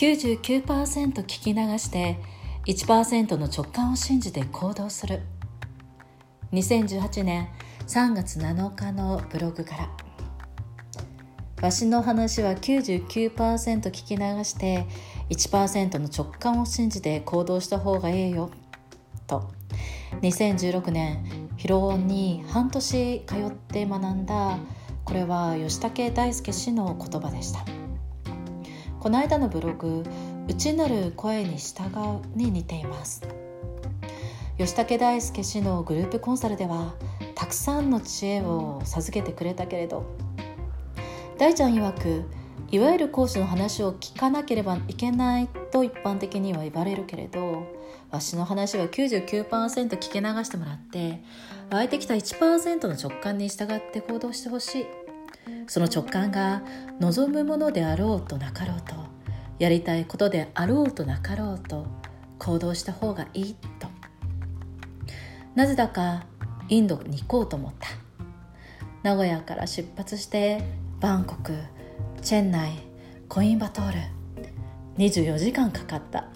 99%聞き流して1%の直感を信じて行動する。2018年3月7日のブログから。わしの話は99%聞き流して1%の直感を信じて行動した方がええよ。と。2016年広尾に半年通って学んだこれは吉武大輔氏の言葉でした。この間のブログ「内なる声に従う」に似ています。吉武大輔氏のグループコンサルではたくさんの知恵を授けてくれたけれど大ちゃん曰くいわゆる講師の話を聞かなければいけないと一般的には言われるけれどわしの話は99%聞き流してもらって湧いてきた1%の直感に従って行動してほしい。その直感が望むものであろうとなかろうとやりたいことであろうとなかろうと行動した方がいいと。なぜだかインドに行こうと思った。名古屋から出発してバンコクチェンナイコインバトール24時間かかった。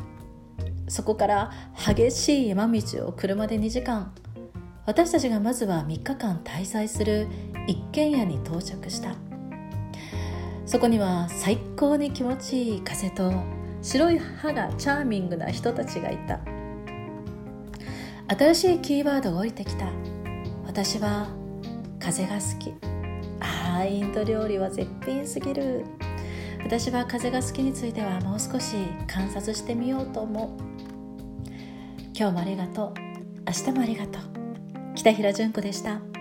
そこから激しい山道を車で2時間。私たちがまずは3日間滞在する一軒家に到着した。そこには最高に気持ちいい風と白い歯がチャーミングな人たちがいた。新しいキーワードが降りてきた。私は風が好き。あインド料理は絶品すぎる。私は風が好きについてはもう少し観察してみようと思う。今日もありがとう。明日もありがとう。北平純子でした。